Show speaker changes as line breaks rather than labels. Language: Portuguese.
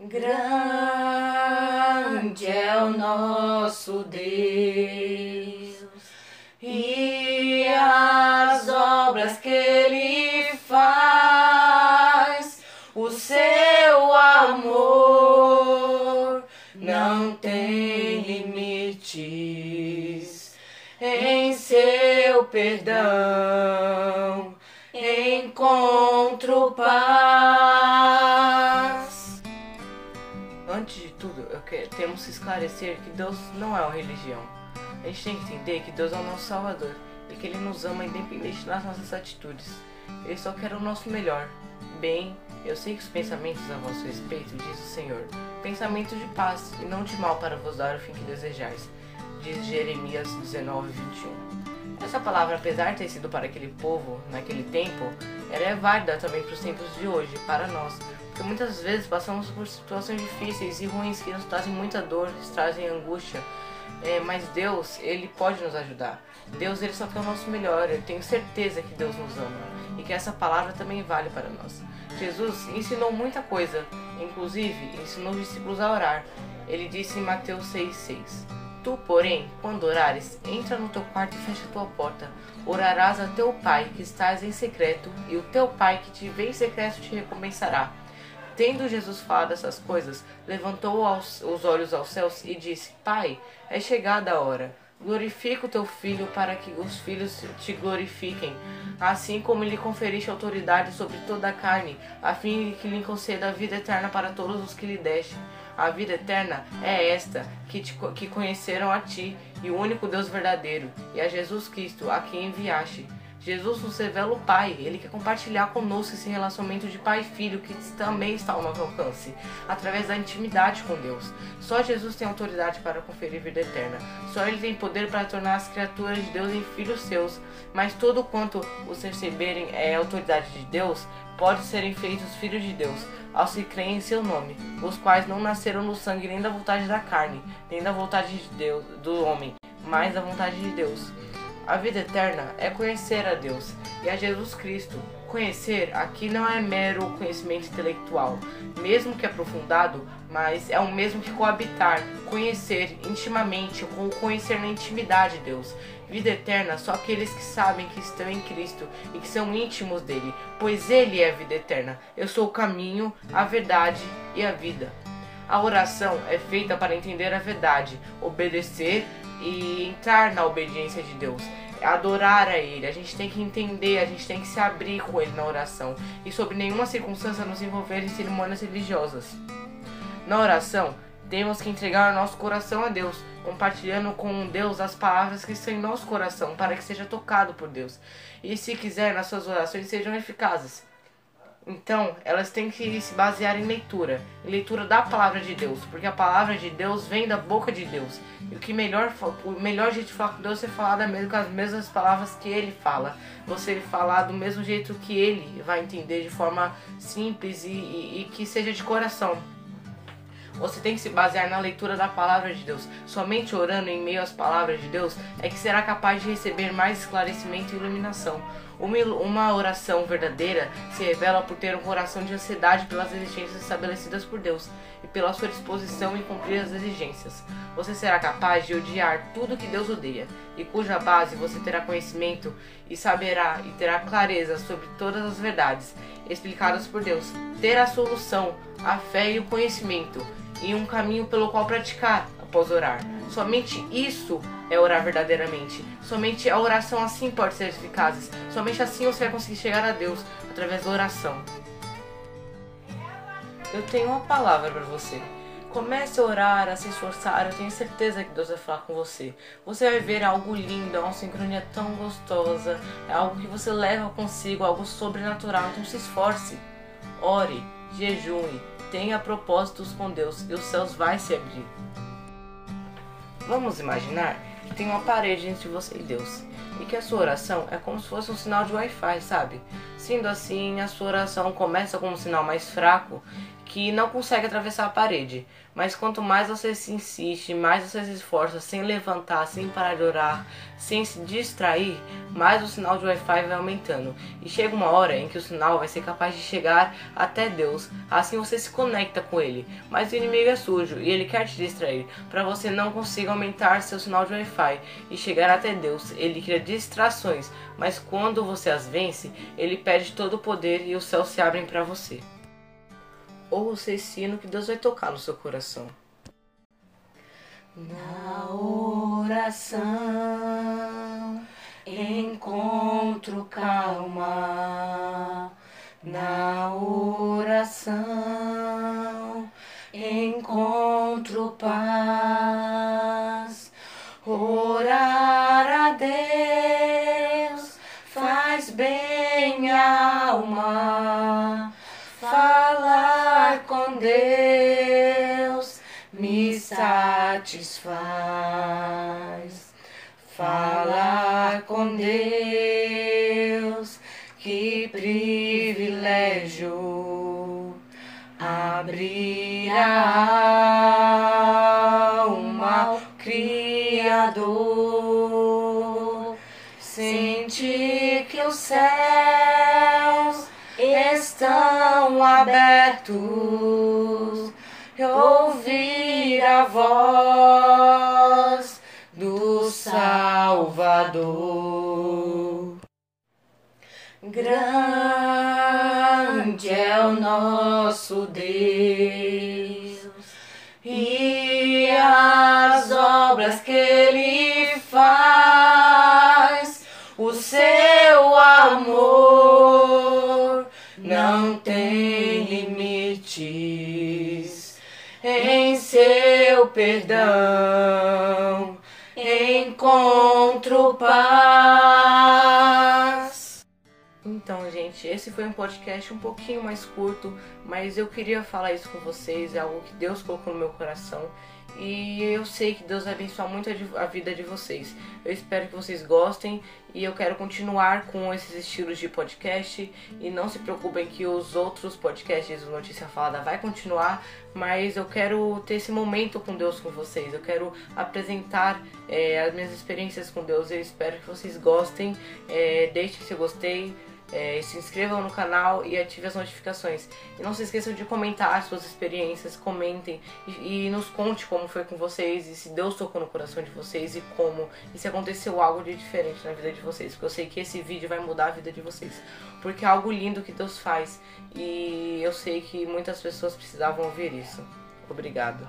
Grande é o nosso Deus e as obras que Ele faz, o seu amor não tem limites. Em seu perdão encontro paz. Quero, temos que esclarecer que Deus não é uma religião. A gente tem que entender que Deus é o nosso Salvador e que Ele nos ama independente das nossas atitudes. Ele só quer o nosso melhor. Bem, eu sei que os pensamentos a vosso respeito, diz o Senhor, pensamentos de paz e não de mal para vos dar o fim que desejais, diz Jeremias 19, 21. Essa palavra, apesar de ter sido para aquele povo naquele tempo, ela é válida também para os tempos de hoje, para nós, porque muitas vezes passamos por situações difíceis e ruins que nos trazem muita dor, nos trazem angústia, é, mas Deus, Ele pode nos ajudar. Deus, Ele só quer o nosso melhor. Eu tenho certeza que Deus nos ama e que essa palavra também vale para nós. Jesus ensinou muita coisa, inclusive ensinou os discípulos a orar. Ele disse em Mateus 6,6: Tu, porém, quando orares, entra no teu quarto e fecha a tua porta. Orarás a teu pai que estás em secreto, e o teu pai que te vê em secreto te recompensará. Tendo Jesus falado essas coisas, levantou os olhos aos céus e disse: Pai, é chegada a hora. Glorifica o teu filho para que os filhos te glorifiquem, assim como lhe conferiste autoridade sobre toda a carne, a fim de que lhe conceda a vida eterna para todos os que lhe deste. A vida eterna é esta, que, te, que conheceram a ti, e o único Deus verdadeiro, e a Jesus Cristo, a quem enviaste. Jesus nos revela o Pai, Ele quer compartilhar conosco esse relacionamento de pai e filho que também está ao nosso alcance, através da intimidade com Deus. Só Jesus tem autoridade para conferir vida eterna, só Ele tem poder para tornar as criaturas de Deus em filhos seus, mas todo quanto os receberem é autoridade de Deus, pode serem feitos filhos de Deus, aos que creem em seu nome, os quais não nasceram no sangue nem da vontade da carne, nem da vontade de Deus, do homem, mas da vontade de Deus. A vida eterna é conhecer a Deus e a Jesus Cristo. Conhecer aqui não é mero conhecimento intelectual, mesmo que aprofundado, mas é o mesmo que coabitar, conhecer intimamente, ou conhecer na intimidade Deus. Vida eterna só aqueles que sabem que estão em Cristo e que são íntimos dele, pois ele é a vida eterna. Eu sou o caminho, a verdade e a vida. A oração é feita para entender a verdade, obedecer e entrar na obediência de Deus. Adorar a Ele, a gente tem que entender, a gente tem que se abrir com Ele na oração e, sob nenhuma circunstância, nos envolver em cerimônias religiosas. Na oração, temos que entregar o nosso coração a Deus, compartilhando com Deus as palavras que estão em nosso coração, para que seja tocado por Deus. E se quiser, nas suas orações sejam eficazes. Então, elas têm que se basear em leitura, em leitura da palavra de Deus, porque a palavra de Deus vem da boca de Deus. E o que melhor, o melhor jeito de falar com Deus é falar da mesma, com as mesmas palavras que ele fala. Você falar do mesmo jeito que ele vai entender, de forma simples e, e, e que seja de coração. Você tem que se basear na leitura da palavra de Deus. Somente orando em meio às palavras de Deus é que será capaz de receber mais esclarecimento e iluminação. Uma oração verdadeira se revela por ter um coração de ansiedade pelas exigências estabelecidas por Deus e pela sua disposição em cumprir as exigências. Você será capaz de odiar tudo que Deus odeia, e cuja base você terá conhecimento e saberá e terá clareza sobre todas as verdades explicadas por Deus. Ter a solução, a fé e o conhecimento e um caminho pelo qual praticar após orar. Somente isso é orar verdadeiramente. Somente a oração assim pode ser eficaz. Somente assim você vai conseguir chegar a Deus através da oração. Eu tenho uma palavra para você. Comece a orar, a se esforçar. Eu tenho certeza que Deus vai falar com você. Você vai ver algo lindo, é uma sincronia tão gostosa. É algo que você leva consigo, algo sobrenatural. Então se esforce. Ore, jejue, tenha propósitos com Deus e os céus vai se abrir. Vamos imaginar que tem uma parede entre você e Deus e que a sua oração é como se fosse um sinal de Wi-Fi, sabe? Sendo assim, a sua oração começa com um sinal mais fraco que não consegue atravessar a parede. Mas quanto mais você se insiste, mais você se esforça sem levantar, sem parar de orar, sem se distrair, mais o sinal de Wi-Fi vai aumentando. E chega uma hora em que o sinal vai ser capaz de chegar até Deus. Assim você se conecta com ele. Mas o inimigo é sujo e ele quer te distrair para você não consiga aumentar seu sinal de Wi-Fi e chegar até Deus. Ele cria distrações, mas quando você as vence, ele perde todo o poder e os céus se abrem para você ouça esse hino que Deus vai tocar no seu coração.
Na oração encontro calma. Na oração encontro paz. Orar a Deus faz bem a alma. Satisfaz. Falar com Deus, que privilégio abrir a alma ao Criador. Sentir que os céus estão abertos, ouvir a voz do Salvador. Grande é o nosso Deus e as obras que Ele faz, o seu amor perdão encontro paz.
Então, gente, esse foi um podcast um pouquinho mais curto, mas eu queria falar isso com vocês, é algo que Deus colocou no meu coração e eu sei que Deus vai abençoar muito a vida de vocês. Eu espero que vocês gostem e eu quero continuar com esses estilos de podcast e não se preocupem que os outros podcasts do Notícia Falada vai continuar, mas eu quero ter esse momento com Deus com vocês. Eu quero apresentar é, as minhas experiências com Deus. Eu espero que vocês gostem. É, deixe seu gostei é, se inscrevam no canal e ative as notificações. E não se esqueçam de comentar suas experiências, comentem e, e, nos conte como foi com vocês e se Deus tocou no coração de vocês e como, e se aconteceu algo de diferente na vida de vocês. Porque eu sei que esse vídeo vai mudar a vida de vocês. Porque é algo lindo que Deus faz e eu sei que muitas pessoas precisavam ouvir isso. Obrigado.